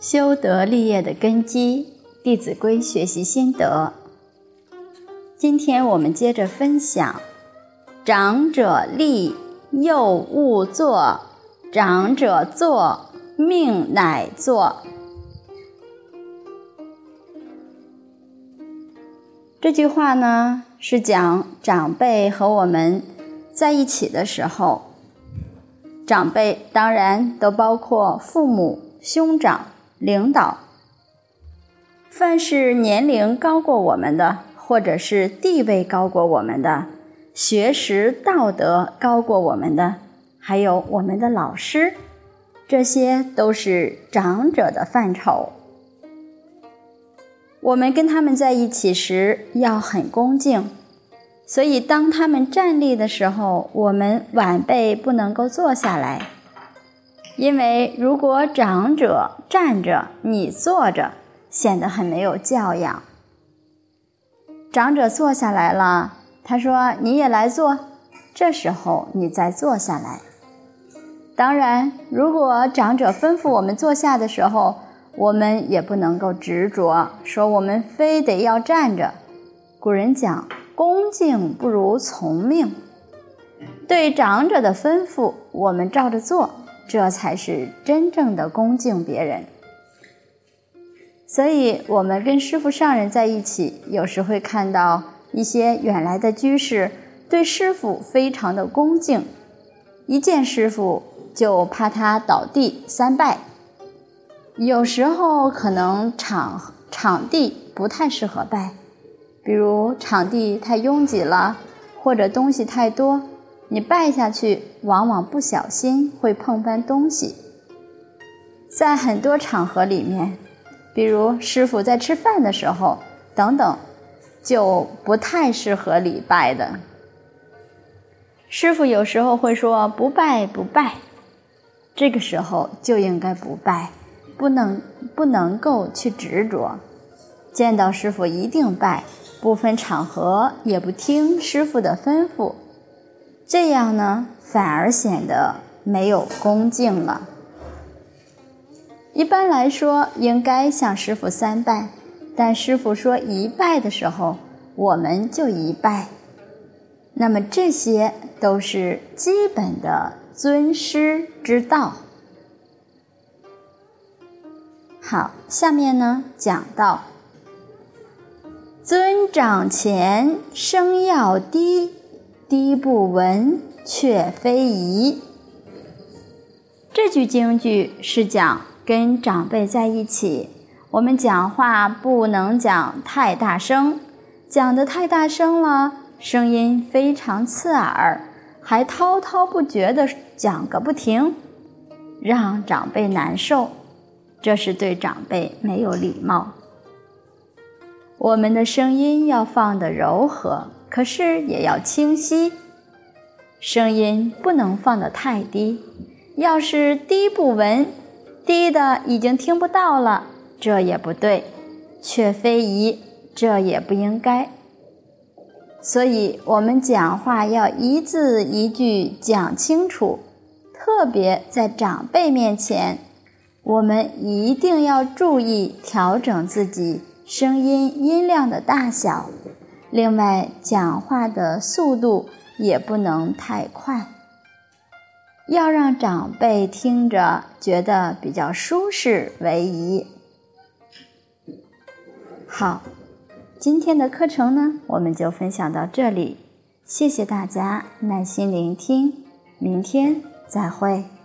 修德立业的根基，《弟子规》学习心得。今天我们接着分享：长者立，幼勿坐；长者坐，命乃坐。这句话呢，是讲长辈和我们在一起的时候，长辈当然都包括父母、兄长。领导，凡是年龄高过我们的，或者是地位高过我们的，学识道德高过我们的，还有我们的老师，这些都是长者的范畴。我们跟他们在一起时要很恭敬，所以当他们站立的时候，我们晚辈不能够坐下来。因为如果长者站着，你坐着，显得很没有教养。长者坐下来了，他说：“你也来坐。”这时候你再坐下来。当然，如果长者吩咐我们坐下的时候，我们也不能够执着，说我们非得要站着。古人讲：“恭敬不如从命。”对长者的吩咐，我们照着做。这才是真正的恭敬别人。所以，我们跟师傅上人在一起，有时会看到一些远来的居士对师傅非常的恭敬，一见师傅就怕他倒地三拜。有时候可能场场地不太适合拜，比如场地太拥挤了，或者东西太多。你拜下去，往往不小心会碰翻东西。在很多场合里面，比如师傅在吃饭的时候等等，就不太适合礼拜的。师傅有时候会说“不拜不拜”，这个时候就应该不拜，不能不能够去执着。见到师傅一定拜，不分场合，也不听师傅的吩咐。这样呢，反而显得没有恭敬了。一般来说，应该向师傅三拜，但师傅说一拜的时候，我们就一拜。那么这些都是基本的尊师之道。好，下面呢讲到，尊长前，声要低。低不闻，却非宜。这句京剧是讲跟长辈在一起，我们讲话不能讲太大声，讲的太大声了，声音非常刺耳，还滔滔不绝的讲个不停，让长辈难受，这是对长辈没有礼貌。我们的声音要放的柔和。可是也要清晰，声音不能放得太低。要是低不闻，低的已经听不到了，这也不对，却非宜，这也不应该。所以，我们讲话要一字一句讲清楚，特别在长辈面前，我们一定要注意调整自己声音音量的大小。另外，讲话的速度也不能太快，要让长辈听着觉得比较舒适为宜。好，今天的课程呢，我们就分享到这里，谢谢大家耐心聆听，明天再会。